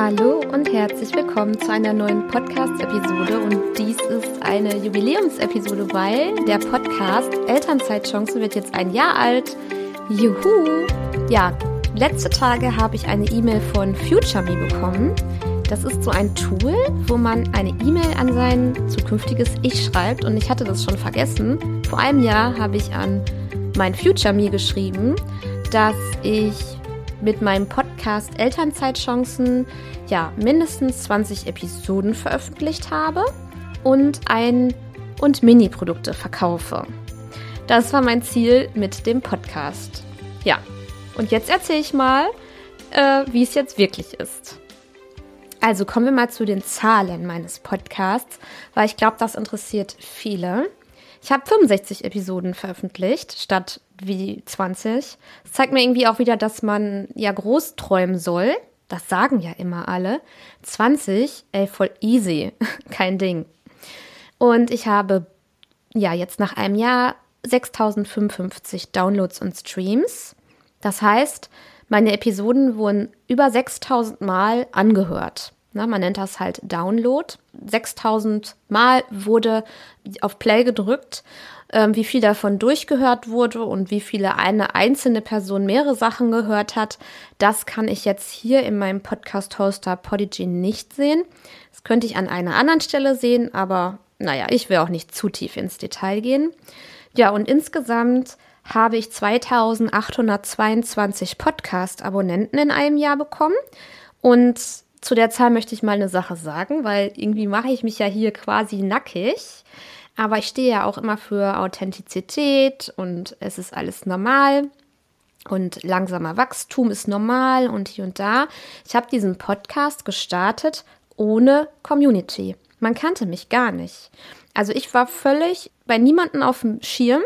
Hallo und herzlich willkommen zu einer neuen Podcast-Episode. Und dies ist eine Jubiläumsepisode, weil der Podcast Elternzeitchance wird jetzt ein Jahr alt. Juhu! Ja, letzte Tage habe ich eine E-Mail von FutureMe bekommen. Das ist so ein Tool, wo man eine E-Mail an sein zukünftiges Ich schreibt. Und ich hatte das schon vergessen. Vor einem Jahr habe ich an mein FutureMe geschrieben, dass ich mit meinem Podcast Elternzeitchancen ja mindestens 20 Episoden veröffentlicht habe und ein und Mini-Produkte verkaufe. Das war mein Ziel mit dem Podcast. Ja, und jetzt erzähle ich mal, äh, wie es jetzt wirklich ist. Also kommen wir mal zu den Zahlen meines Podcasts, weil ich glaube, das interessiert viele. Ich habe 65 Episoden veröffentlicht, statt wie 20. Das zeigt mir irgendwie auch wieder, dass man ja groß träumen soll. Das sagen ja immer alle. 20, ey, voll easy. Kein Ding. Und ich habe ja jetzt nach einem Jahr 6055 Downloads und Streams. Das heißt, meine Episoden wurden über 6000 Mal angehört. Na, man nennt das halt Download. 6000 Mal wurde auf Play gedrückt. Ähm, wie viel davon durchgehört wurde und wie viele eine einzelne Person mehrere Sachen gehört hat, das kann ich jetzt hier in meinem Podcast-Hoster Podigy nicht sehen. Das könnte ich an einer anderen Stelle sehen, aber naja, ich will auch nicht zu tief ins Detail gehen. Ja, und insgesamt habe ich 2822 Podcast-Abonnenten in einem Jahr bekommen und zu der Zahl möchte ich mal eine Sache sagen, weil irgendwie mache ich mich ja hier quasi nackig. Aber ich stehe ja auch immer für Authentizität und es ist alles normal. Und langsamer Wachstum ist normal und hier und da. Ich habe diesen Podcast gestartet ohne Community. Man kannte mich gar nicht. Also ich war völlig bei niemandem auf dem Schirm.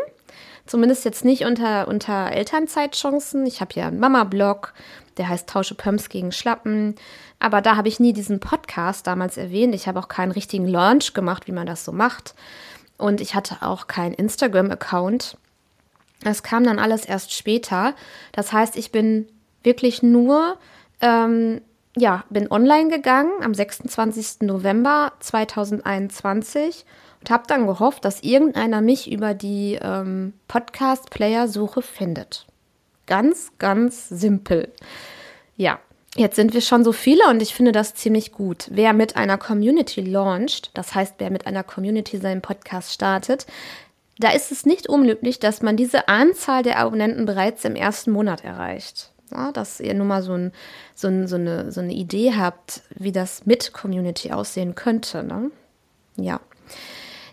Zumindest jetzt nicht unter, unter Elternzeitchancen. Ich habe ja einen Mama-Blog, der heißt Tausche Pumps gegen Schlappen. Aber da habe ich nie diesen Podcast damals erwähnt. Ich habe auch keinen richtigen Launch gemacht, wie man das so macht. Und ich hatte auch keinen Instagram-Account. Das kam dann alles erst später. Das heißt, ich bin wirklich nur, ähm, ja, bin online gegangen am 26. November 2021 und habe dann gehofft, dass irgendeiner mich über die ähm, Podcast-Player-Suche findet. Ganz, ganz simpel. Ja, jetzt sind wir schon so viele und ich finde das ziemlich gut. Wer mit einer Community launcht, das heißt, wer mit einer Community seinen Podcast startet, da ist es nicht unmöglich, dass man diese Anzahl der Abonnenten bereits im ersten Monat erreicht. Ja, dass ihr nur mal so, ein, so, ein, so, eine, so eine Idee habt, wie das mit Community aussehen könnte. Ne? Ja.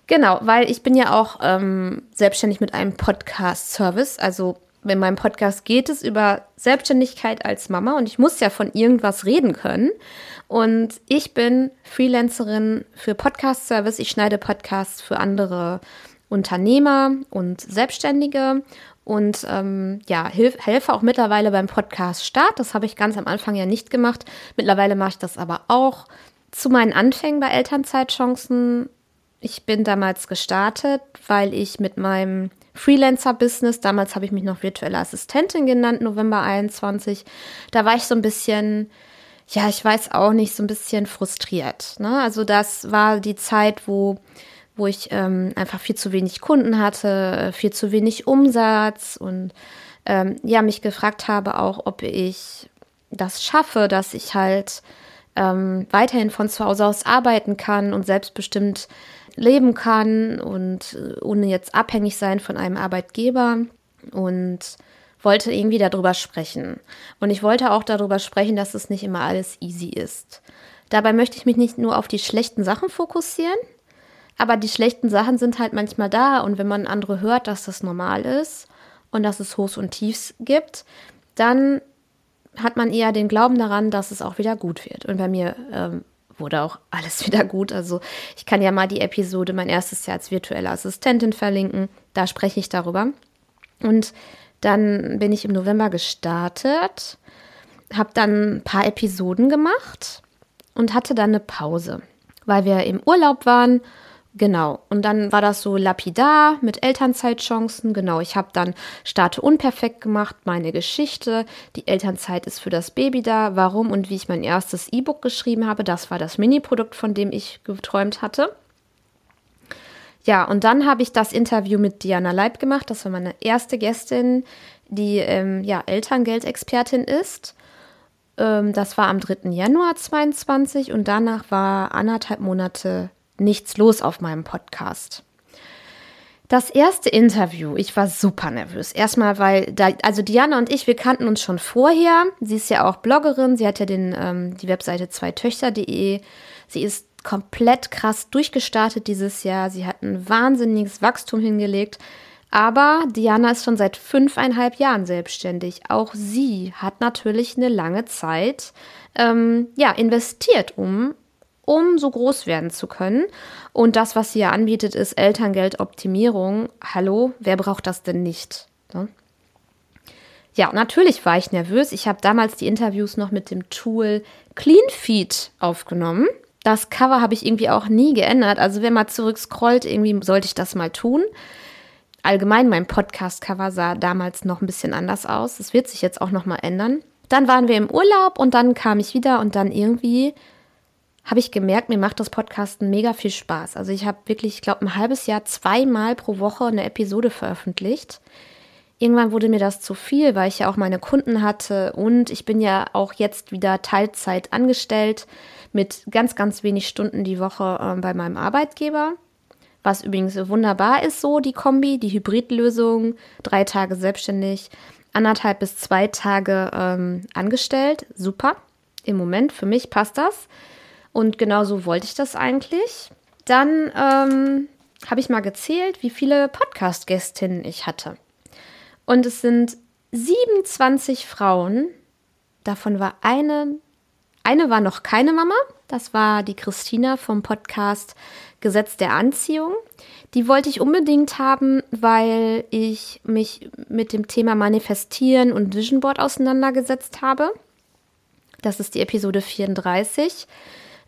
Genau, weil ich bin ja auch ähm, selbstständig mit einem Podcast-Service. Also in meinem Podcast geht es über Selbstständigkeit als Mama und ich muss ja von irgendwas reden können. Und ich bin Freelancerin für Podcast-Service. Ich schneide Podcasts für andere Unternehmer und Selbstständige und ähm, ja, hilf, helfe auch mittlerweile beim Podcast-Start. Das habe ich ganz am Anfang ja nicht gemacht. Mittlerweile mache ich das aber auch. Zu meinen Anfängen bei Elternzeitchancen ich bin damals gestartet, weil ich mit meinem Freelancer-Business, damals habe ich mich noch virtuelle Assistentin genannt, November 21, da war ich so ein bisschen, ja, ich weiß auch nicht, so ein bisschen frustriert. Ne? Also das war die Zeit, wo, wo ich ähm, einfach viel zu wenig Kunden hatte, viel zu wenig Umsatz und ähm, ja, mich gefragt habe auch, ob ich das schaffe, dass ich halt ähm, weiterhin von zu Hause aus arbeiten kann und selbstbestimmt leben kann und äh, ohne jetzt abhängig sein von einem Arbeitgeber und wollte irgendwie darüber sprechen. Und ich wollte auch darüber sprechen, dass es nicht immer alles easy ist. Dabei möchte ich mich nicht nur auf die schlechten Sachen fokussieren, aber die schlechten Sachen sind halt manchmal da und wenn man andere hört, dass das normal ist und dass es Hochs und Tiefs gibt, dann hat man eher den Glauben daran, dass es auch wieder gut wird. Und bei mir ähm, wurde auch alles wieder gut. Also ich kann ja mal die Episode mein erstes Jahr als virtuelle Assistentin verlinken. Da spreche ich darüber. Und dann bin ich im November gestartet, habe dann ein paar Episoden gemacht und hatte dann eine Pause, weil wir im Urlaub waren Genau. Und dann war das so lapidar mit Elternzeitchancen. Genau. Ich habe dann Starte unperfekt gemacht, meine Geschichte. Die Elternzeit ist für das Baby da. Warum und wie ich mein erstes E-Book geschrieben habe. Das war das Mini-Produkt, von dem ich geträumt hatte. Ja, und dann habe ich das Interview mit Diana Leib gemacht. Das war meine erste Gästin, die ähm, ja, Elterngeldexpertin ist. Ähm, das war am 3. Januar 2022 und danach war anderthalb Monate nichts los auf meinem Podcast. Das erste Interview, ich war super nervös. Erstmal, weil da, also Diana und ich, wir kannten uns schon vorher. Sie ist ja auch Bloggerin, sie hat ja den, ähm, die Webseite zweitöchter.de. Sie ist komplett krass durchgestartet dieses Jahr. Sie hat ein wahnsinniges Wachstum hingelegt. Aber Diana ist schon seit fünfeinhalb Jahren selbstständig. Auch sie hat natürlich eine lange Zeit ähm, ja, investiert, um um so groß werden zu können. Und das, was sie ja anbietet, ist Elterngeldoptimierung. Hallo, wer braucht das denn nicht? Ne? Ja, natürlich war ich nervös. Ich habe damals die Interviews noch mit dem Tool CleanFeed aufgenommen. Das Cover habe ich irgendwie auch nie geändert. Also wenn man zurückscrollt, irgendwie sollte ich das mal tun. Allgemein, mein Podcast-Cover sah damals noch ein bisschen anders aus. Das wird sich jetzt auch noch mal ändern. Dann waren wir im Urlaub und dann kam ich wieder und dann irgendwie habe ich gemerkt, mir macht das Podcasten mega viel Spaß. Also ich habe wirklich, ich glaube, ein halbes Jahr zweimal pro Woche eine Episode veröffentlicht. Irgendwann wurde mir das zu viel, weil ich ja auch meine Kunden hatte und ich bin ja auch jetzt wieder Teilzeit angestellt mit ganz, ganz wenig Stunden die Woche äh, bei meinem Arbeitgeber. Was übrigens wunderbar ist, so die Kombi, die Hybridlösung, drei Tage selbstständig, anderthalb bis zwei Tage ähm, angestellt. Super. Im Moment, für mich passt das. Und genau so wollte ich das eigentlich. Dann ähm, habe ich mal gezählt, wie viele Podcast-Gästinnen ich hatte. Und es sind 27 Frauen. Davon war eine, eine war noch keine Mama. Das war die Christina vom Podcast Gesetz der Anziehung. Die wollte ich unbedingt haben, weil ich mich mit dem Thema Manifestieren und Vision Board auseinandergesetzt habe. Das ist die Episode 34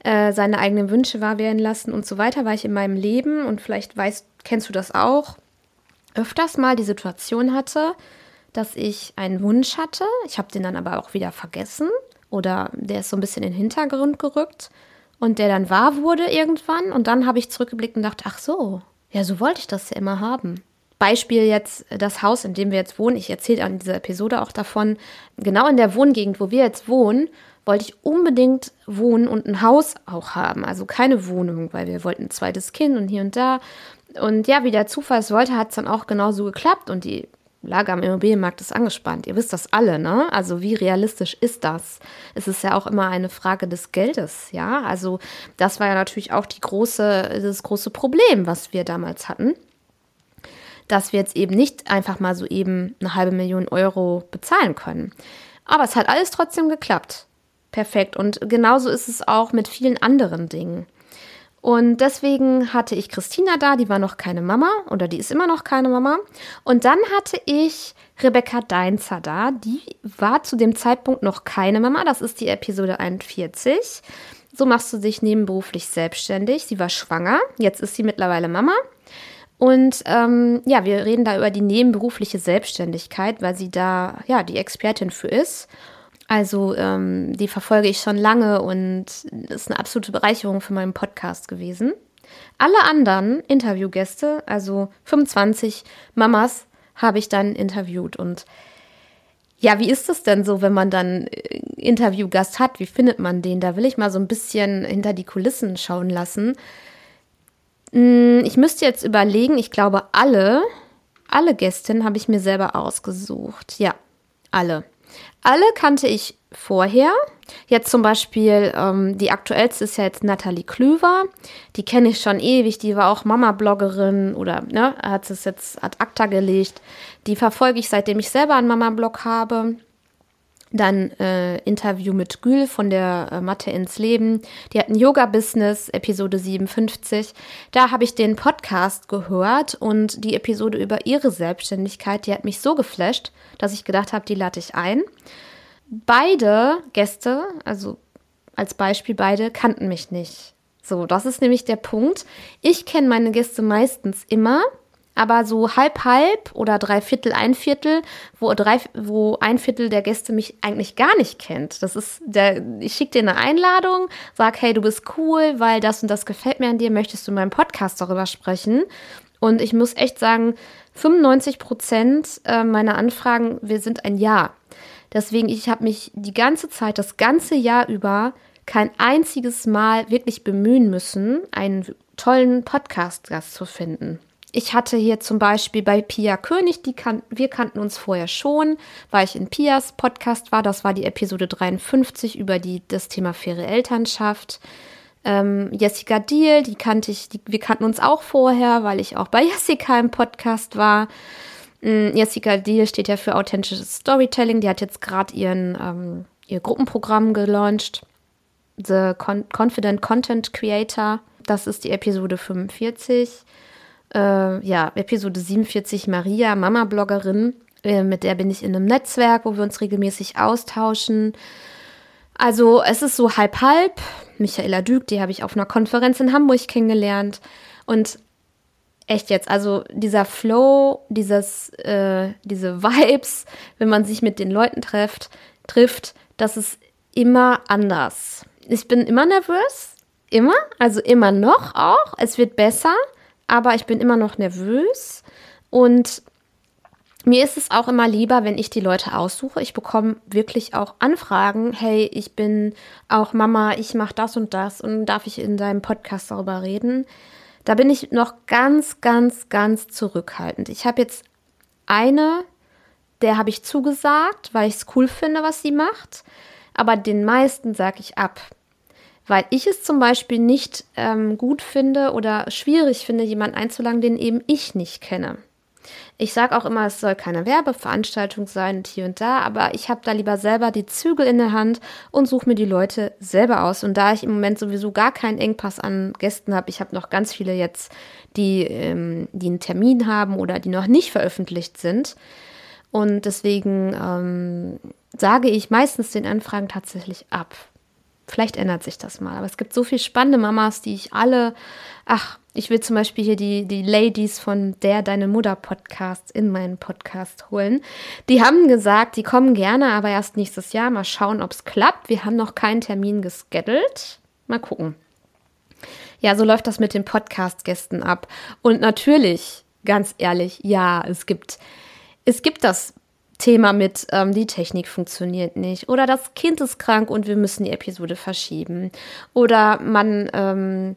äh, seine eigenen Wünsche wahr werden lassen und so weiter, weil ich in meinem Leben und vielleicht weißt, kennst du das auch, öfters mal die Situation hatte, dass ich einen Wunsch hatte. Ich habe den dann aber auch wieder vergessen oder der ist so ein bisschen in den Hintergrund gerückt und der dann wahr wurde irgendwann und dann habe ich zurückgeblickt und dachte, ach so, ja, so wollte ich das ja immer haben. Beispiel jetzt das Haus, in dem wir jetzt wohnen. Ich erzähle an dieser Episode auch davon, genau in der Wohngegend, wo wir jetzt wohnen, wollte ich unbedingt wohnen und ein Haus auch haben. Also keine Wohnung, weil wir wollten ein zweites Kind und hier und da. Und ja, wie der Zufall es wollte, hat es dann auch genauso geklappt und die Lage am Immobilienmarkt ist angespannt. Ihr wisst das alle, ne? Also wie realistisch ist das? Es ist ja auch immer eine Frage des Geldes, ja? Also das war ja natürlich auch die große, das große Problem, was wir damals hatten, dass wir jetzt eben nicht einfach mal so eben eine halbe Million Euro bezahlen können. Aber es hat alles trotzdem geklappt perfekt. Und genauso ist es auch mit vielen anderen Dingen. Und deswegen hatte ich Christina da, die war noch keine Mama oder die ist immer noch keine Mama. Und dann hatte ich Rebecca Deinzer da, die war zu dem Zeitpunkt noch keine Mama. Das ist die Episode 41. So machst du dich nebenberuflich selbstständig. Sie war schwanger, jetzt ist sie mittlerweile Mama. Und ähm, ja, wir reden da über die nebenberufliche Selbstständigkeit, weil sie da ja die Expertin für ist. Also ähm, die verfolge ich schon lange und ist eine absolute Bereicherung für meinen Podcast gewesen. Alle anderen Interviewgäste, also 25 Mamas, habe ich dann interviewt. Und ja, wie ist es denn so, wenn man dann äh, Interviewgast hat? Wie findet man den? Da will ich mal so ein bisschen hinter die Kulissen schauen lassen. Hm, ich müsste jetzt überlegen, ich glaube, alle, alle Gästinnen habe ich mir selber ausgesucht. Ja, alle. Alle kannte ich vorher. Jetzt zum Beispiel, ähm, die aktuellste ist ja jetzt Nathalie Klüver. Die kenne ich schon ewig. Die war auch Mama-Bloggerin oder ne, hat es jetzt ad acta gelegt. Die verfolge ich, seitdem ich selber einen Mama-Blog habe. Dann äh, Interview mit Gül von der äh, Mathe ins Leben. Die hat ein Yoga-Business, Episode 57. Da habe ich den Podcast gehört und die Episode über ihre Selbstständigkeit, die hat mich so geflasht, dass ich gedacht habe, die lade ich ein. Beide Gäste, also als Beispiel beide, kannten mich nicht. So, das ist nämlich der Punkt. Ich kenne meine Gäste meistens immer, aber so halb halb oder drei Viertel, ein Viertel, wo, drei, wo ein Viertel der Gäste mich eigentlich gar nicht kennt. Das ist der, ich schicke dir eine Einladung, sag, hey, du bist cool, weil das und das gefällt mir an dir, möchtest du in meinem Podcast darüber sprechen? Und ich muss echt sagen, 95 Prozent äh, meiner Anfragen, wir sind ein Ja. Deswegen, ich habe mich die ganze Zeit, das ganze Jahr über, kein einziges Mal wirklich bemühen müssen, einen tollen Podcast-Gast zu finden. Ich hatte hier zum Beispiel bei Pia König, die kan wir kannten uns vorher schon, weil ich in Pias Podcast war. Das war die Episode 53 über die, das Thema faire Elternschaft. Ähm, Jessica Diel, die kannte ich, die, wir kannten uns auch vorher, weil ich auch bei Jessica im Podcast war. Ähm, Jessica Diel steht ja für authentisches Storytelling. Die hat jetzt gerade ihren ähm, ihr Gruppenprogramm gelauncht. The Con Confident Content Creator. Das ist die Episode 45 äh, ja, Episode 47 Maria, Mama-Bloggerin. Äh, mit der bin ich in einem Netzwerk, wo wir uns regelmäßig austauschen. Also es ist so halb-halb. Michaela Dück, die habe ich auf einer Konferenz in Hamburg kennengelernt. Und echt jetzt, also dieser Flow, dieses, äh, diese Vibes, wenn man sich mit den Leuten trifft, trifft, das ist immer anders. Ich bin immer nervös, immer, also immer noch auch. Es wird besser aber ich bin immer noch nervös und mir ist es auch immer lieber, wenn ich die Leute aussuche. Ich bekomme wirklich auch Anfragen. Hey, ich bin auch Mama, ich mache das und das und darf ich in deinem Podcast darüber reden? Da bin ich noch ganz, ganz, ganz zurückhaltend. Ich habe jetzt eine, der habe ich zugesagt, weil ich es cool finde, was sie macht. Aber den meisten sage ich ab weil ich es zum Beispiel nicht ähm, gut finde oder schwierig finde, jemanden einzuladen, den eben ich nicht kenne. Ich sage auch immer, es soll keine Werbeveranstaltung sein und hier und da, aber ich habe da lieber selber die Zügel in der Hand und suche mir die Leute selber aus. Und da ich im Moment sowieso gar keinen Engpass an Gästen habe, ich habe noch ganz viele jetzt, die, ähm, die einen Termin haben oder die noch nicht veröffentlicht sind. Und deswegen ähm, sage ich meistens den Anfragen tatsächlich ab. Vielleicht ändert sich das mal. Aber es gibt so viele spannende Mamas, die ich alle, ach, ich will zum Beispiel hier die, die Ladies von der Deine Mutter Podcast in meinen Podcast holen. Die haben gesagt, die kommen gerne, aber erst nächstes Jahr. Mal schauen, ob es klappt. Wir haben noch keinen Termin geschedult. Mal gucken. Ja, so läuft das mit den Podcast-Gästen ab. Und natürlich, ganz ehrlich, ja, es gibt, es gibt das Thema mit, ähm, die Technik funktioniert nicht oder das Kind ist krank und wir müssen die Episode verschieben oder man ähm,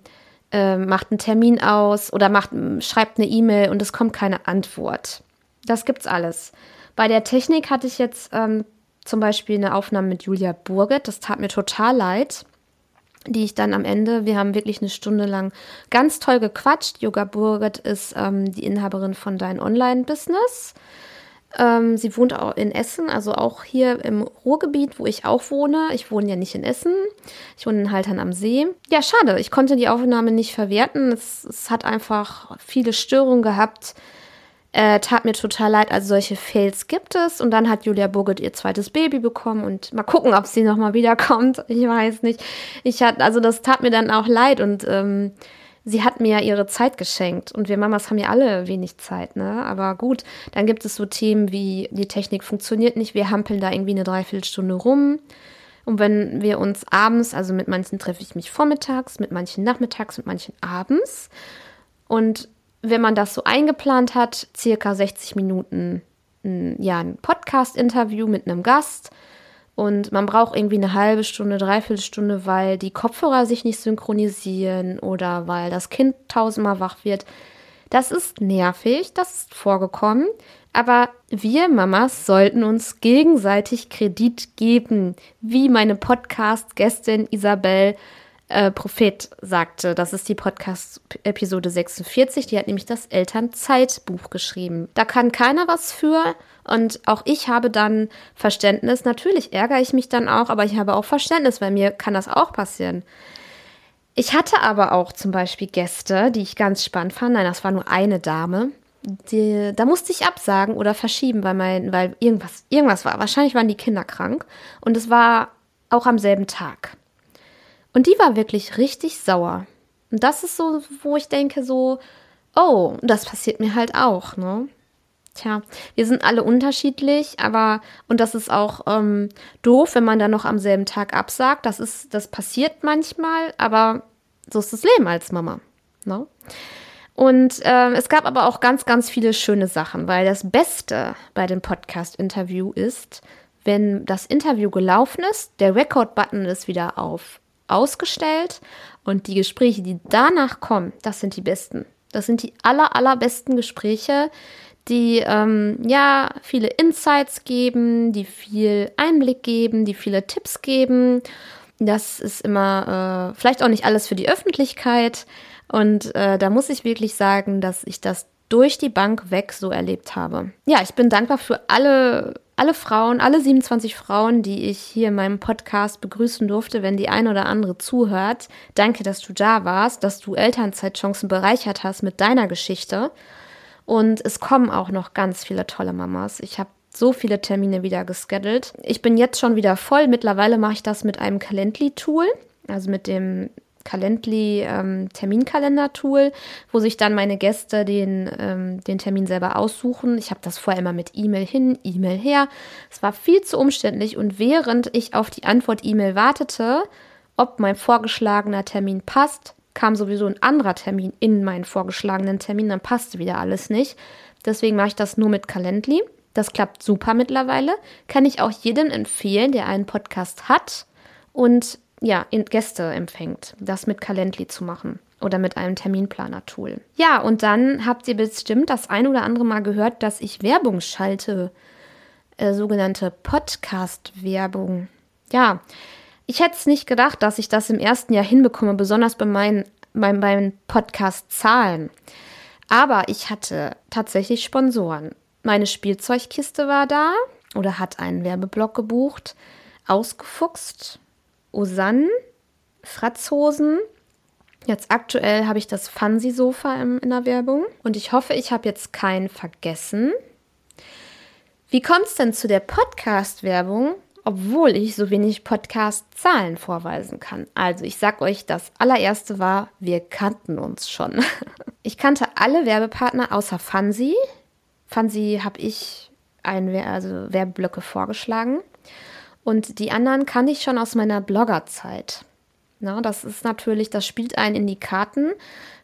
äh, macht einen Termin aus oder macht, schreibt eine E-Mail und es kommt keine Antwort. Das gibt's alles. Bei der Technik hatte ich jetzt ähm, zum Beispiel eine Aufnahme mit Julia Burget, das tat mir total leid die ich dann am Ende, wir haben wirklich eine Stunde lang ganz toll gequatscht. Yoga Burget ist ähm, die Inhaberin von Dein Online-Business. Ähm, sie wohnt auch in Essen, also auch hier im Ruhrgebiet, wo ich auch wohne. Ich wohne ja nicht in Essen. Ich wohne in Haltern am See. Ja, schade. Ich konnte die Aufnahme nicht verwerten. Es, es hat einfach viele Störungen gehabt. Äh, tat mir total leid. Also solche Fails gibt es. Und dann hat Julia Burget ihr zweites Baby bekommen. Und mal gucken, ob sie nochmal wiederkommt. Ich weiß nicht. Ich hatte, also das tat mir dann auch leid. Und ähm, sie hat mir ja ihre Zeit geschenkt und wir Mamas haben ja alle wenig Zeit, ne? Aber gut, dann gibt es so Themen wie die Technik funktioniert nicht, wir hampeln da irgendwie eine Dreiviertelstunde rum. Und wenn wir uns abends, also mit manchen treffe ich mich vormittags, mit manchen nachmittags, mit manchen abends. Und wenn man das so eingeplant hat, circa 60 Minuten, ja, ein Podcast-Interview mit einem Gast, und man braucht irgendwie eine halbe Stunde, dreiviertel Stunde, weil die Kopfhörer sich nicht synchronisieren oder weil das Kind tausendmal wach wird. Das ist nervig, das ist vorgekommen. Aber wir Mamas sollten uns gegenseitig Kredit geben, wie meine Podcast-Gästin Isabel äh, Prophet sagte. Das ist die Podcast-Episode 46. Die hat nämlich das Elternzeitbuch geschrieben. Da kann keiner was für. Und auch ich habe dann Verständnis. Natürlich ärgere ich mich dann auch, aber ich habe auch Verständnis, weil mir kann das auch passieren. Ich hatte aber auch zum Beispiel Gäste, die ich ganz spannend fand. Nein, das war nur eine Dame. Die, da musste ich absagen oder verschieben, weil, mein, weil irgendwas, irgendwas war. Wahrscheinlich waren die Kinder krank. Und es war auch am selben Tag. Und die war wirklich richtig sauer. Und das ist so, wo ich denke, so, oh, das passiert mir halt auch, ne? Tja, wir sind alle unterschiedlich, aber, und das ist auch ähm, doof, wenn man dann noch am selben Tag absagt. Das ist, das passiert manchmal, aber so ist das Leben als Mama. Ne? Und äh, es gab aber auch ganz, ganz viele schöne Sachen, weil das Beste bei dem Podcast-Interview ist, wenn das Interview gelaufen ist, der Record-Button ist wieder auf ausgestellt und die Gespräche, die danach kommen, das sind die besten. Das sind die aller, allerbesten Gespräche, die ähm, ja viele Insights geben, die viel Einblick geben, die viele Tipps geben. Das ist immer äh, vielleicht auch nicht alles für die Öffentlichkeit. Und äh, da muss ich wirklich sagen, dass ich das durch die Bank weg so erlebt habe. Ja, ich bin dankbar für alle, alle Frauen, alle 27 Frauen, die ich hier in meinem Podcast begrüßen durfte, wenn die eine oder andere zuhört. Danke, dass du da warst, dass du Elternzeitchancen bereichert hast mit deiner Geschichte. Und es kommen auch noch ganz viele tolle Mamas. Ich habe so viele Termine wieder geschedult. Ich bin jetzt schon wieder voll. Mittlerweile mache ich das mit einem Calendly-Tool, also mit dem Calendly ähm, wo sich dann meine Gäste den, ähm, den Termin selber aussuchen. Ich habe das vorher immer mit E-Mail hin, E-Mail her. Es war viel zu umständlich und während ich auf die Antwort-E-Mail wartete, ob mein vorgeschlagener Termin passt, kam sowieso ein anderer Termin in meinen vorgeschlagenen Termin, dann passte wieder alles nicht. Deswegen mache ich das nur mit Calendly. Das klappt super mittlerweile. Kann ich auch jedem empfehlen, der einen Podcast hat und ja, Gäste empfängt, das mit Calendly zu machen oder mit einem Terminplaner-Tool. Ja, und dann habt ihr bestimmt das ein oder andere Mal gehört, dass ich Werbung schalte, äh, sogenannte Podcast-Werbung. Ja, ich hätte es nicht gedacht, dass ich das im ersten Jahr hinbekomme, besonders bei meinen, bei meinen Podcast-Zahlen. Aber ich hatte tatsächlich Sponsoren. Meine Spielzeugkiste war da oder hat einen Werbeblock gebucht. Ausgefuchst, Osan, Fratzhosen. Jetzt aktuell habe ich das Fansi-Sofa in der Werbung. Und ich hoffe, ich habe jetzt keinen vergessen. Wie kommt es denn zu der Podcast-Werbung? Obwohl ich so wenig Podcast-Zahlen vorweisen kann. Also ich sag euch, das allererste war, wir kannten uns schon. Ich kannte alle Werbepartner außer Fansi. Fansi habe ich ein, also Werbeblöcke vorgeschlagen. Und die anderen kannte ich schon aus meiner Bloggerzeit. Na, das ist natürlich, das spielt einen in die Karten,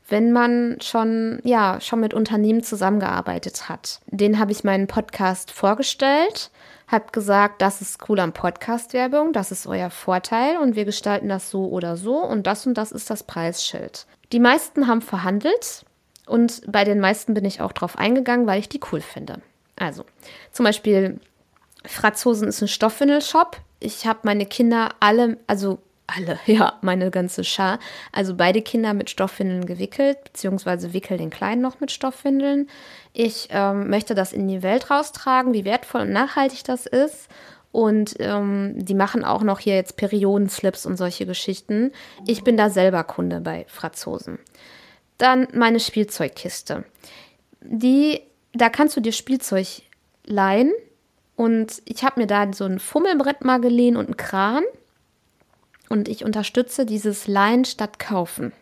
wenn man schon, ja, schon mit Unternehmen zusammengearbeitet hat. Den habe ich meinen Podcast vorgestellt habt gesagt, das ist cool am Podcast-Werbung, das ist euer Vorteil und wir gestalten das so oder so und das und das ist das Preisschild. Die meisten haben verhandelt und bei den meisten bin ich auch drauf eingegangen, weil ich die cool finde. Also, zum Beispiel Fratzhosen ist ein Stoffwindelshop. Ich habe meine Kinder alle, also alle, ja, meine ganze Schar. Also beide Kinder mit Stoffwindeln gewickelt, beziehungsweise wickel den Kleinen noch mit Stoffwindeln. Ich ähm, möchte das in die Welt raustragen, wie wertvoll und nachhaltig das ist. Und ähm, die machen auch noch hier jetzt Periodenslips und solche Geschichten. Ich bin da selber Kunde bei Franzosen. Dann meine Spielzeugkiste. Die, da kannst du dir Spielzeug leihen. Und ich habe mir da so ein Fummelbrett mal geliehen und einen Kran und ich unterstütze dieses Leihen statt Kaufen.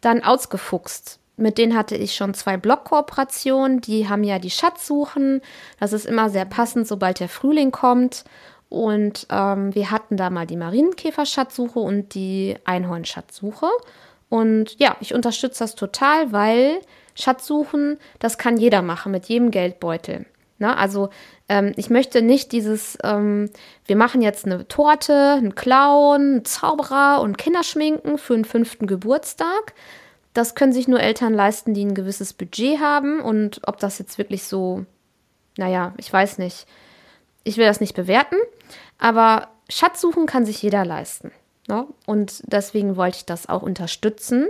Dann ausgefuchst. Mit denen hatte ich schon zwei Blog-Kooperationen. Die haben ja die Schatzsuchen. Das ist immer sehr passend, sobald der Frühling kommt. Und ähm, wir hatten da mal die Marienkäfer-Schatzsuche und die Einhorn-Schatzsuche. Und ja, ich unterstütze das total, weil Schatzsuchen, das kann jeder machen mit jedem Geldbeutel. Na, also ähm, ich möchte nicht dieses, ähm, wir machen jetzt eine Torte, einen Clown, einen Zauberer und Kinderschminken für den fünften Geburtstag. Das können sich nur Eltern leisten, die ein gewisses Budget haben. Und ob das jetzt wirklich so, naja, ich weiß nicht. Ich will das nicht bewerten. Aber Schatzsuchen kann sich jeder leisten. Ne? Und deswegen wollte ich das auch unterstützen.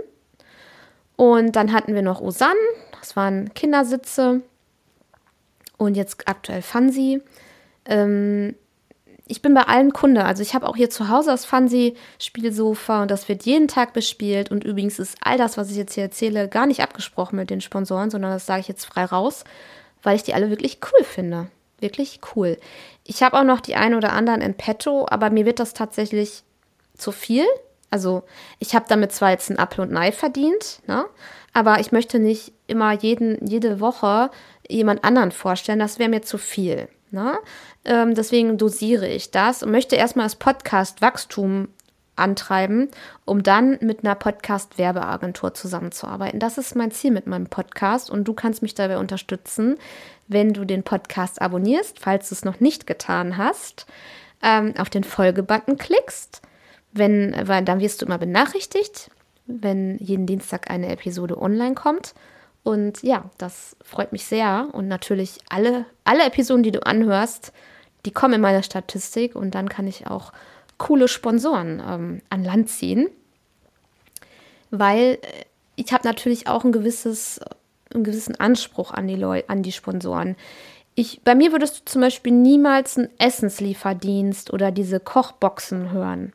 Und dann hatten wir noch Osan, das waren Kindersitze und jetzt aktuell Fansi. Ähm, ich bin bei allen Kunde. Also ich habe auch hier zu Hause das Fansi-Spielsofa und das wird jeden Tag bespielt. Und übrigens ist all das, was ich jetzt hier erzähle, gar nicht abgesprochen mit den Sponsoren, sondern das sage ich jetzt frei raus, weil ich die alle wirklich cool finde. Wirklich cool. Ich habe auch noch die ein oder anderen in petto, aber mir wird das tatsächlich zu viel. Also ich habe damit zwar jetzt ein Apfel und Ei verdient, ne? aber ich möchte nicht immer jeden, jede Woche jemand anderen vorstellen. Das wäre mir zu viel. Ne? Ähm, deswegen dosiere ich das und möchte erstmal das Podcast-Wachstum antreiben, um dann mit einer Podcast-Werbeagentur zusammenzuarbeiten. Das ist mein Ziel mit meinem Podcast und du kannst mich dabei unterstützen, wenn du den Podcast abonnierst, falls du es noch nicht getan hast, ähm, auf den Folge-Button klickst. Wenn, weil dann wirst du immer benachrichtigt, wenn jeden Dienstag eine Episode online kommt. Und ja, das freut mich sehr. Und natürlich alle, alle Episoden, die du anhörst, die kommen in meine Statistik und dann kann ich auch coole Sponsoren ähm, an Land ziehen. Weil äh, ich habe natürlich auch ein gewisses, einen gewissen Anspruch an die Leute, an die Sponsoren. Ich, bei mir würdest du zum Beispiel niemals einen Essenslieferdienst oder diese Kochboxen hören,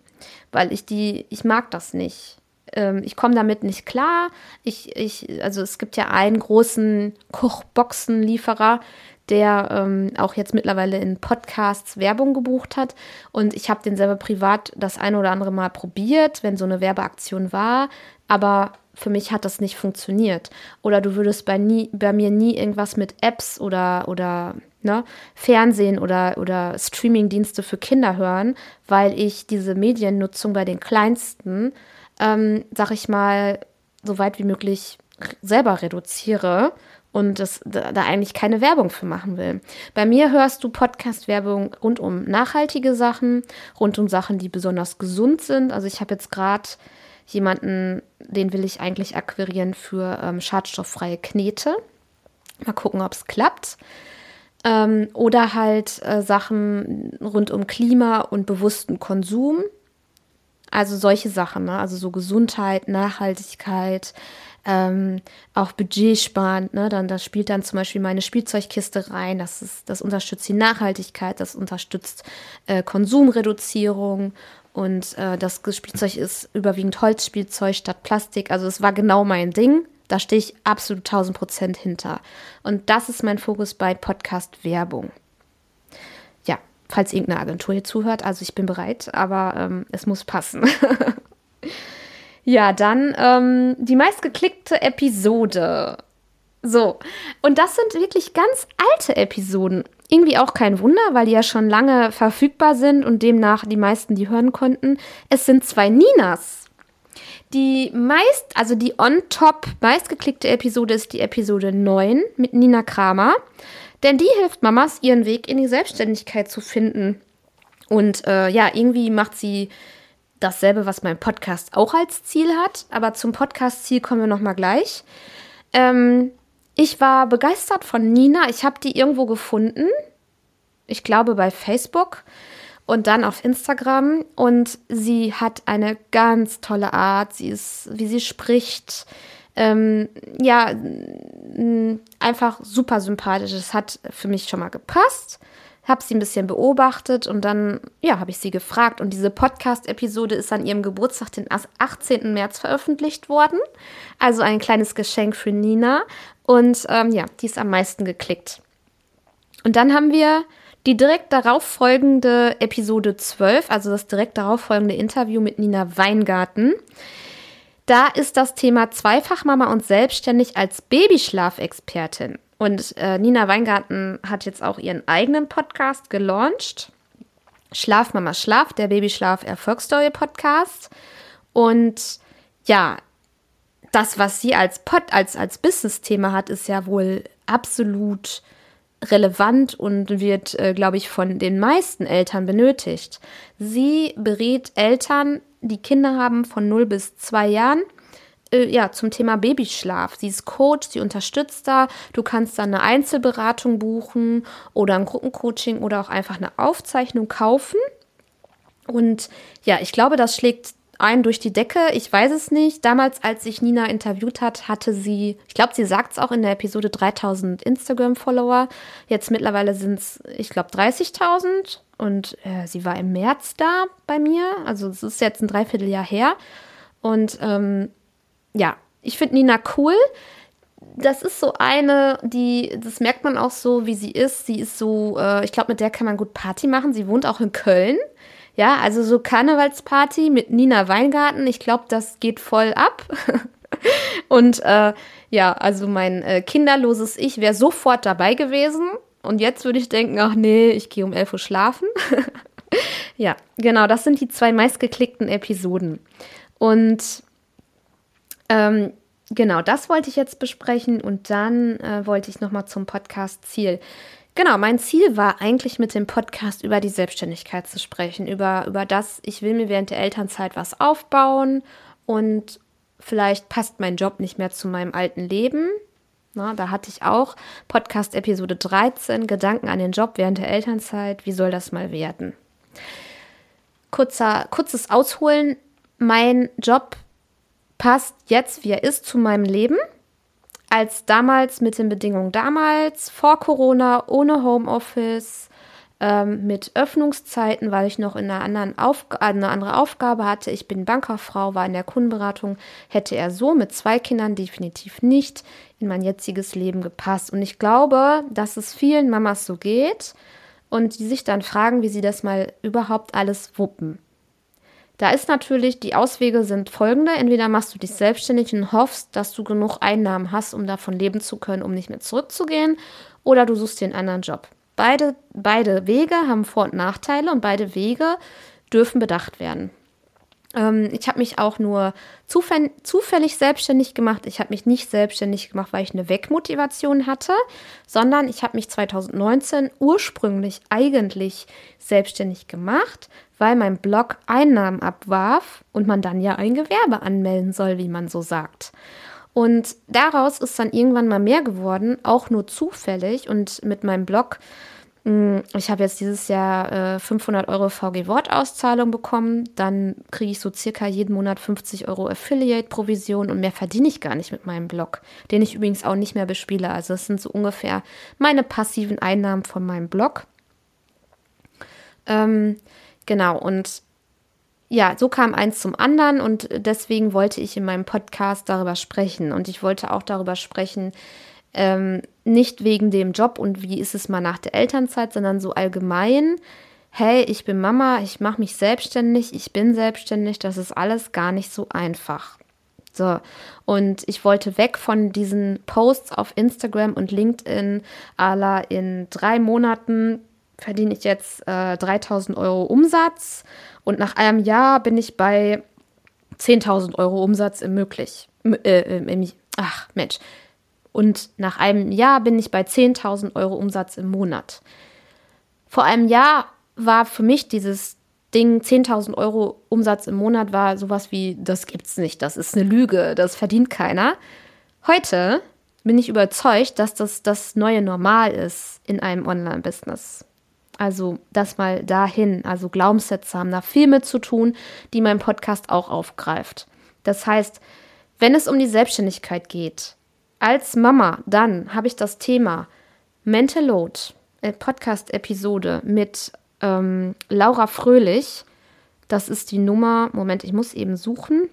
weil ich die, ich mag das nicht ähm, ich komme damit nicht klar. Ich, ich, also es gibt ja einen großen Kochboxenlieferer, der ähm, auch jetzt mittlerweile in Podcasts Werbung gebucht hat. Und ich habe den selber privat das eine oder andere Mal probiert, wenn so eine Werbeaktion war. Aber für mich hat das nicht funktioniert. Oder du würdest bei, nie, bei mir nie irgendwas mit Apps oder, oder ne, Fernsehen oder, oder Streamingdienste für Kinder hören, weil ich diese Mediennutzung bei den Kleinsten ähm, sag ich mal, so weit wie möglich selber reduziere und das, da, eigentlich keine Werbung für machen will. Bei mir hörst du Podcast-Werbung rund um nachhaltige Sachen, rund um Sachen, die besonders gesund sind. Also ich habe jetzt gerade jemanden, den will ich eigentlich akquirieren für ähm, schadstofffreie Knete. Mal gucken, ob es klappt. Ähm, oder halt äh, Sachen rund um Klima und bewussten Konsum. Also solche Sachen, ne? also so Gesundheit, Nachhaltigkeit, ähm, auch budgetsparend, ne? Dann das spielt dann zum Beispiel meine Spielzeugkiste rein. Das ist, das unterstützt die Nachhaltigkeit, das unterstützt äh, Konsumreduzierung und äh, das Spielzeug ist überwiegend Holzspielzeug statt Plastik. Also es war genau mein Ding. Da stehe ich absolut 1000 Prozent hinter. Und das ist mein Fokus bei Podcast Werbung falls irgendeine Agentur hier zuhört. Also ich bin bereit, aber ähm, es muss passen. ja, dann ähm, die meistgeklickte Episode. So, und das sind wirklich ganz alte Episoden. Irgendwie auch kein Wunder, weil die ja schon lange verfügbar sind und demnach die meisten die hören konnten. Es sind zwei Ninas. Die meist, also die on-top meistgeklickte Episode ist die Episode 9 mit Nina Kramer. Denn die hilft Mamas, ihren Weg in die Selbstständigkeit zu finden. Und äh, ja, irgendwie macht sie dasselbe, was mein Podcast auch als Ziel hat. Aber zum Podcast-Ziel kommen wir nochmal gleich. Ähm, ich war begeistert von Nina. Ich habe die irgendwo gefunden. Ich glaube bei Facebook und dann auf Instagram. Und sie hat eine ganz tolle Art. Sie ist, wie sie spricht ähm, ja, einfach super sympathisch. Es hat für mich schon mal gepasst. Habe sie ein bisschen beobachtet und dann, ja, habe ich sie gefragt. Und diese Podcast-Episode ist an ihrem Geburtstag, den 18. März, veröffentlicht worden. Also ein kleines Geschenk für Nina. Und ähm, ja, die ist am meisten geklickt. Und dann haben wir die direkt darauf folgende Episode 12, also das direkt darauf folgende Interview mit Nina Weingarten. Da ist das Thema Zweifachmama und selbstständig als Babyschlafexpertin. Und äh, Nina Weingarten hat jetzt auch ihren eigenen Podcast gelauncht. Schlafmama Schlaf, der Babyschlaf Erfolgsstory Podcast. Und ja, das, was sie als Pod, als, als Business-Thema hat, ist ja wohl absolut relevant und wird, äh, glaube ich, von den meisten Eltern benötigt. Sie berät Eltern die Kinder haben von 0 bis 2 Jahren. Äh, ja, zum Thema Babyschlaf. Sie ist Coach, sie unterstützt da. Du kannst dann eine Einzelberatung buchen oder ein Gruppencoaching oder auch einfach eine Aufzeichnung kaufen. Und ja, ich glaube, das schlägt ein durch die Decke. Ich weiß es nicht. Damals, als ich Nina interviewt hat, hatte sie, ich glaube, sie sagt es auch in der Episode 3000 Instagram-Follower. Jetzt mittlerweile sind es, ich glaube, 30.000. Und äh, sie war im März da bei mir. Also es ist jetzt ein Dreivierteljahr her. Und ähm, ja, ich finde Nina cool. Das ist so eine, die, das merkt man auch so, wie sie ist. Sie ist so, äh, ich glaube, mit der kann man gut Party machen. Sie wohnt auch in Köln. Ja, also so Karnevalsparty mit Nina Weingarten, ich glaube, das geht voll ab. und äh, ja, also mein äh, kinderloses Ich wäre sofort dabei gewesen. Und jetzt würde ich denken, ach nee, ich gehe um 11 Uhr schlafen. ja, genau, das sind die zwei meistgeklickten Episoden. Und ähm, genau, das wollte ich jetzt besprechen und dann äh, wollte ich nochmal zum Podcast-Ziel. Genau, mein Ziel war eigentlich mit dem Podcast über die Selbstständigkeit zu sprechen, über, über das, ich will mir während der Elternzeit was aufbauen und vielleicht passt mein Job nicht mehr zu meinem alten Leben. Na, da hatte ich auch Podcast Episode 13, Gedanken an den Job während der Elternzeit, wie soll das mal werden? Kurzer, kurzes Ausholen, mein Job passt jetzt, wie er ist, zu meinem Leben. Als damals mit den Bedingungen damals, vor Corona, ohne Homeoffice, ähm, mit Öffnungszeiten, weil ich noch in einer anderen Aufg eine andere Aufgabe hatte. Ich bin Bankerfrau, war in der Kundenberatung, hätte er so mit zwei Kindern definitiv nicht in mein jetziges Leben gepasst. Und ich glaube, dass es vielen Mamas so geht und die sich dann fragen, wie sie das mal überhaupt alles wuppen. Da ist natürlich, die Auswege sind folgende. Entweder machst du dich selbstständig und hoffst, dass du genug Einnahmen hast, um davon leben zu können, um nicht mehr zurückzugehen, oder du suchst dir einen anderen Job. Beide, beide Wege haben Vor- und Nachteile und beide Wege dürfen bedacht werden. Ähm, ich habe mich auch nur zufällig, zufällig selbstständig gemacht. Ich habe mich nicht selbstständig gemacht, weil ich eine Wegmotivation hatte, sondern ich habe mich 2019 ursprünglich eigentlich selbstständig gemacht, weil mein Blog Einnahmen abwarf und man dann ja ein Gewerbe anmelden soll, wie man so sagt. Und daraus ist dann irgendwann mal mehr geworden, auch nur zufällig. Und mit meinem Blog ich habe jetzt dieses Jahr äh, 500 Euro VG-Wort-Auszahlung bekommen. Dann kriege ich so circa jeden Monat 50 Euro Affiliate-Provision und mehr verdiene ich gar nicht mit meinem Blog, den ich übrigens auch nicht mehr bespiele. Also das sind so ungefähr meine passiven Einnahmen von meinem Blog. Ähm, genau, und ja, so kam eins zum anderen und deswegen wollte ich in meinem Podcast darüber sprechen. Und ich wollte auch darüber sprechen, ähm, nicht wegen dem Job und wie ist es mal nach der Elternzeit, sondern so allgemein, hey, ich bin Mama, ich mache mich selbstständig, ich bin selbstständig, das ist alles gar nicht so einfach. So, und ich wollte weg von diesen Posts auf Instagram und LinkedIn, ala in drei Monaten verdiene ich jetzt äh, 3000 Euro Umsatz und nach einem Jahr bin ich bei 10.000 Euro Umsatz im möglich. Äh, im, ach, Mensch, und nach einem Jahr bin ich bei 10.000 Euro Umsatz im Monat. Vor einem Jahr war für mich dieses Ding 10.000 Euro Umsatz im Monat war sowas wie, das gibt's nicht, das ist eine Lüge, das verdient keiner. Heute bin ich überzeugt, dass das das neue Normal ist in einem Online-Business. Also das mal dahin. Also Glaubenssätze haben da viel mit zu tun, die mein Podcast auch aufgreift. Das heißt, wenn es um die Selbstständigkeit geht, als Mama, dann habe ich das Thema Mental Load, äh, Podcast-Episode mit ähm, Laura Fröhlich. Das ist die Nummer, Moment, ich muss eben suchen.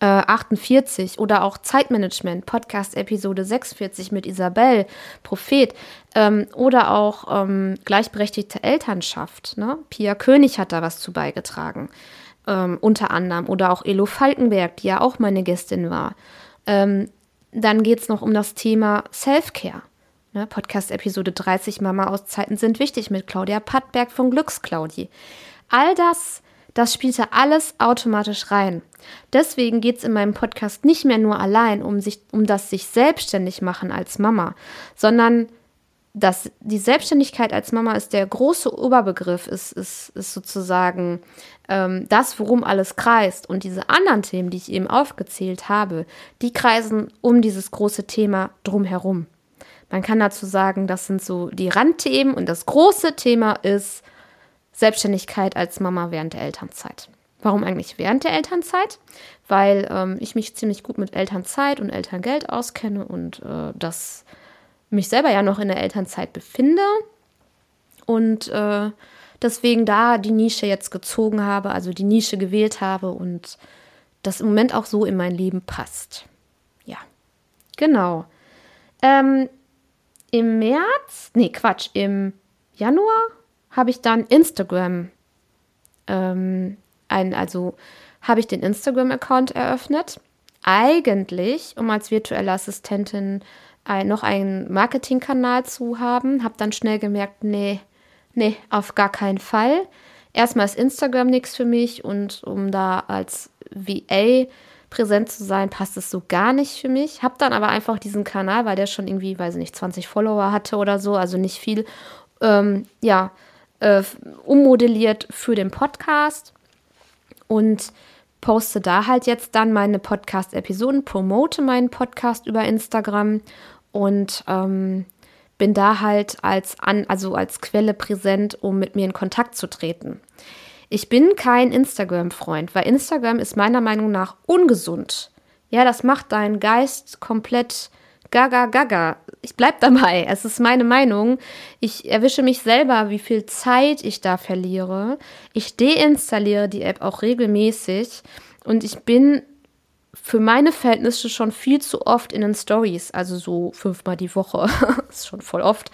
Äh, 48 oder auch Zeitmanagement, Podcast-Episode 46 mit Isabel, Prophet. Ähm, oder auch ähm, gleichberechtigte Elternschaft. Ne? Pia König hat da was zu beigetragen. Ähm, unter anderem. Oder auch Elo Falkenberg, die ja auch meine Gästin war. Ähm, dann geht es noch um das Thema Self-Care. Ne, Podcast-Episode 30 Mama-Auszeiten sind wichtig mit Claudia Pattberg von Glücksclaudi. All das, das spielte alles automatisch rein. Deswegen geht es in meinem Podcast nicht mehr nur allein um, sich, um das sich selbstständig machen als Mama, sondern dass die Selbstständigkeit als Mama ist der große Oberbegriff, ist, ist, ist sozusagen ähm, das, worum alles kreist. Und diese anderen Themen, die ich eben aufgezählt habe, die kreisen um dieses große Thema drumherum. Man kann dazu sagen, das sind so die Randthemen und das große Thema ist Selbstständigkeit als Mama während der Elternzeit. Warum eigentlich während der Elternzeit? Weil ähm, ich mich ziemlich gut mit Elternzeit und Elterngeld auskenne und äh, das mich selber ja noch in der Elternzeit befinde und äh, deswegen da die Nische jetzt gezogen habe, also die Nische gewählt habe und das im Moment auch so in mein Leben passt. Ja, genau. Ähm, Im März, nee, Quatsch, im Januar habe ich dann Instagram ähm, ein, also habe ich den Instagram-Account eröffnet. Eigentlich, um als virtuelle Assistentin ein, noch einen Marketingkanal zu haben. Habe dann schnell gemerkt, nee, nee, auf gar keinen Fall. Erstmal ist Instagram nichts für mich und um da als VA präsent zu sein, passt es so gar nicht für mich. Habe dann aber einfach diesen Kanal, weil der schon irgendwie, weiß ich nicht, 20 Follower hatte oder so, also nicht viel, ähm, ja, äh, ummodelliert für den Podcast und poste da halt jetzt dann meine Podcast-Episoden, promote meinen Podcast über Instagram und ähm, bin da halt als an, also als Quelle präsent, um mit mir in Kontakt zu treten. Ich bin kein Instagram-Freund, weil Instagram ist meiner Meinung nach ungesund. Ja, das macht deinen Geist komplett gaga gaga. Ich bleib dabei. Es ist meine Meinung. Ich erwische mich selber, wie viel Zeit ich da verliere. Ich deinstalliere die App auch regelmäßig und ich bin für meine Verhältnisse schon viel zu oft in den Stories, also so fünfmal die Woche. ist schon voll oft.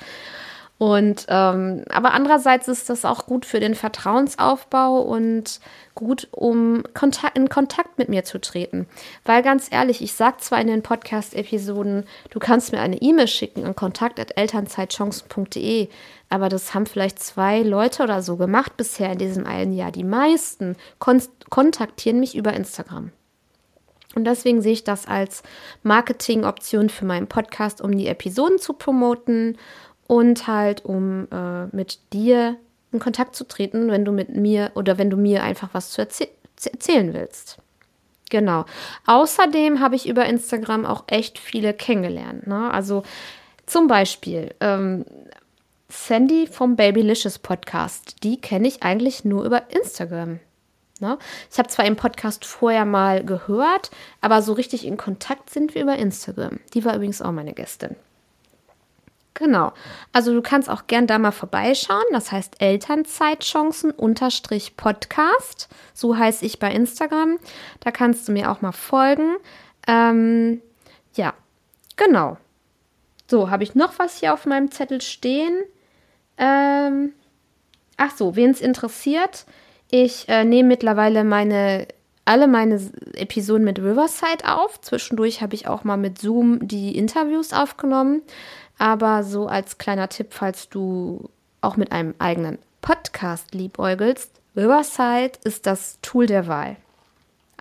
Und ähm, aber andererseits ist das auch gut für den Vertrauensaufbau und gut, um Kontakt, in Kontakt mit mir zu treten. Weil ganz ehrlich, ich sage zwar in den Podcast-Episoden, du kannst mir eine E-Mail schicken an kontakt.elternzeitchancen.de, aber das haben vielleicht zwei Leute oder so gemacht bisher in diesem einen Jahr. Die meisten kon kontaktieren mich über Instagram. Und deswegen sehe ich das als Marketingoption für meinen Podcast, um die Episoden zu promoten und halt um äh, mit dir in Kontakt zu treten, wenn du mit mir oder wenn du mir einfach was zu, erzäh erzählen willst. Genau. Außerdem habe ich über Instagram auch echt viele kennengelernt. Ne? Also zum Beispiel ähm, Sandy vom Babylicious Podcast. Die kenne ich eigentlich nur über Instagram. Ne? Ich habe zwar im Podcast vorher mal gehört, aber so richtig in Kontakt sind wir über Instagram. Die war übrigens auch meine Gästin. Genau. Also du kannst auch gern da mal vorbeischauen. Das heißt Elternzeitchancen unterstrich Podcast. So heiße ich bei Instagram. Da kannst du mir auch mal folgen. Ähm, ja, genau. So, habe ich noch was hier auf meinem Zettel stehen? Ähm, ach so, wen es interessiert, ich äh, nehme mittlerweile meine alle meine Episoden mit Riverside auf. Zwischendurch habe ich auch mal mit Zoom die Interviews aufgenommen. Aber so als kleiner Tipp, falls du auch mit einem eigenen Podcast liebäugelst, Riverside ist das Tool der Wahl.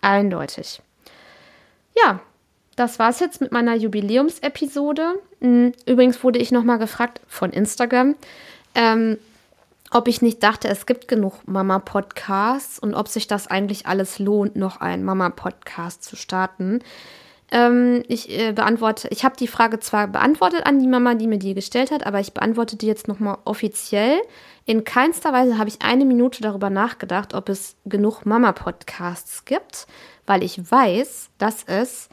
Eindeutig. Ja, das war es jetzt mit meiner Jubiläumsepisode. Hm, übrigens wurde ich nochmal gefragt von Instagram, ähm, ob ich nicht dachte, es gibt genug Mama-Podcasts und ob sich das eigentlich alles lohnt, noch einen Mama-Podcast zu starten. Ähm, ich äh, beantworte, ich habe die Frage zwar beantwortet an die Mama, die mir die gestellt hat, aber ich beantworte die jetzt nochmal offiziell. In keinster Weise habe ich eine Minute darüber nachgedacht, ob es genug Mama-Podcasts gibt, weil ich weiß, dass es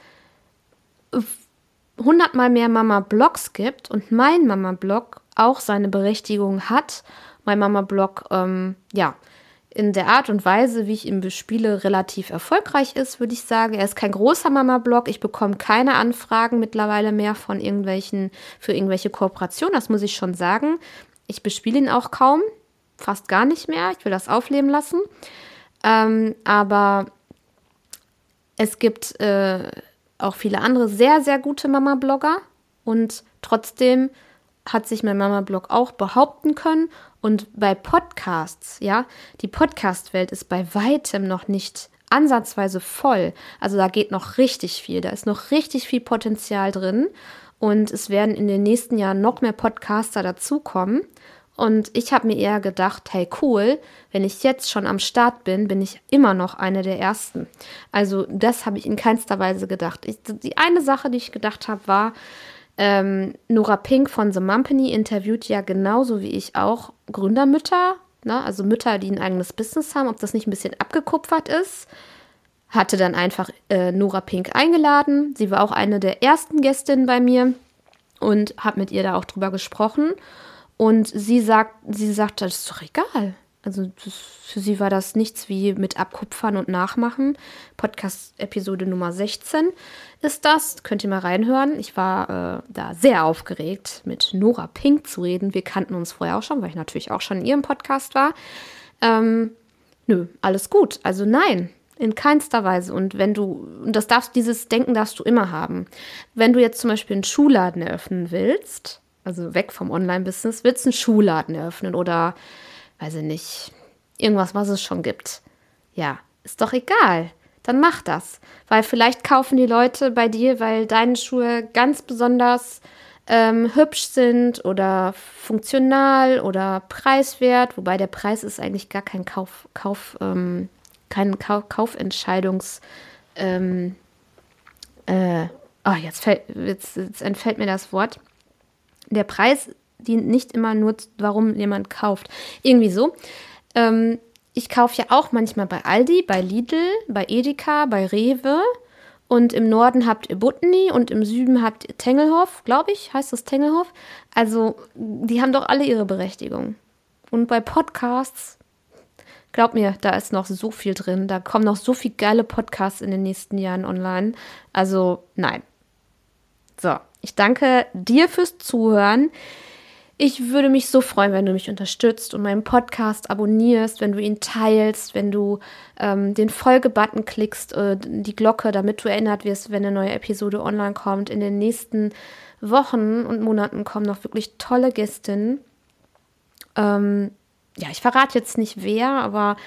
hundertmal mehr Mama-Blogs gibt und mein Mama-Blog auch seine Berechtigung hat mein Mama-Blog, ähm, ja, in der Art und Weise, wie ich ihn bespiele, relativ erfolgreich ist, würde ich sagen. Er ist kein großer Mama-Blog. Ich bekomme keine Anfragen mittlerweile mehr von irgendwelchen, für irgendwelche Kooperationen. Das muss ich schon sagen. Ich bespiele ihn auch kaum, fast gar nicht mehr. Ich will das aufleben lassen. Ähm, aber es gibt äh, auch viele andere sehr, sehr gute Mama-Blogger und trotzdem hat sich mein Mama-Blog auch behaupten können. Und bei Podcasts, ja, die Podcast-Welt ist bei weitem noch nicht ansatzweise voll. Also da geht noch richtig viel, da ist noch richtig viel Potenzial drin. Und es werden in den nächsten Jahren noch mehr Podcaster dazukommen. Und ich habe mir eher gedacht, hey cool, wenn ich jetzt schon am Start bin, bin ich immer noch eine der Ersten. Also das habe ich in keinster Weise gedacht. Ich, die eine Sache, die ich gedacht habe, war, ähm, Nora Pink von The Mumpany interviewt ja genauso wie ich auch Gründermütter, ne? also Mütter, die ein eigenes Business haben, ob das nicht ein bisschen abgekupfert ist. Hatte dann einfach äh, Nora Pink eingeladen. Sie war auch eine der ersten Gästinnen bei mir und habe mit ihr da auch drüber gesprochen. Und sie sagt, sie sagt, das ist doch egal. Also das, für sie war das nichts wie mit Abkupfern und Nachmachen. Podcast-Episode Nummer 16 ist das. Könnt ihr mal reinhören. Ich war äh, da sehr aufgeregt, mit Nora Pink zu reden. Wir kannten uns vorher auch schon, weil ich natürlich auch schon in ihrem Podcast war. Ähm, nö, alles gut. Also nein, in keinster Weise. Und wenn du, und das darfst, dieses Denken darfst du immer haben. Wenn du jetzt zum Beispiel einen Schuhladen eröffnen willst, also weg vom Online-Business, willst du einen Schuhladen eröffnen oder, weiß ich nicht, irgendwas, was es schon gibt. Ja, ist doch egal. Dann mach das. Weil vielleicht kaufen die Leute bei dir, weil deine Schuhe ganz besonders ähm, hübsch sind oder funktional oder preiswert, wobei der Preis ist eigentlich gar kein Kauf, Kauf ähm, kein Kau Kaufentscheidungs. Ähm, äh, oh, jetzt, fällt, jetzt, jetzt entfällt mir das Wort. Der Preis dient nicht immer nur, warum jemand kauft. Irgendwie so. Ähm, ich kaufe ja auch manchmal bei Aldi, bei Lidl, bei Edeka, bei Rewe. Und im Norden habt ihr Butni und im Süden habt ihr Tengelhof, glaube ich, heißt das Tengelhof. Also, die haben doch alle ihre Berechtigung. Und bei Podcasts, glaub mir, da ist noch so viel drin. Da kommen noch so viele geile Podcasts in den nächsten Jahren online. Also, nein. So, ich danke dir fürs Zuhören. Ich würde mich so freuen, wenn du mich unterstützt und meinen Podcast abonnierst, wenn du ihn teilst, wenn du ähm, den Folge-Button klickst, äh, die Glocke, damit du erinnert wirst, wenn eine neue Episode online kommt. In den nächsten Wochen und Monaten kommen noch wirklich tolle Gästinnen. Ähm, ja, ich verrate jetzt nicht wer, aber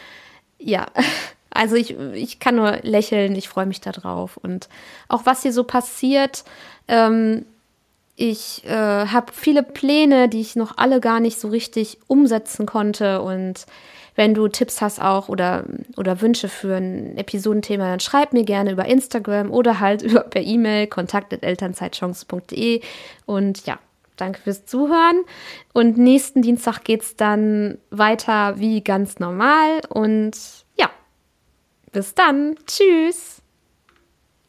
ja, also ich, ich kann nur lächeln, ich freue mich darauf. Und auch was hier so passiert, ähm, ich äh, habe viele Pläne, die ich noch alle gar nicht so richtig umsetzen konnte. Und wenn du Tipps hast auch oder, oder Wünsche für ein Episodenthema, dann schreib mir gerne über Instagram oder halt über, per E-Mail kontakt.elternzeitchance.de. Und ja, danke fürs Zuhören. Und nächsten Dienstag geht es dann weiter wie ganz normal. Und ja, bis dann. Tschüss.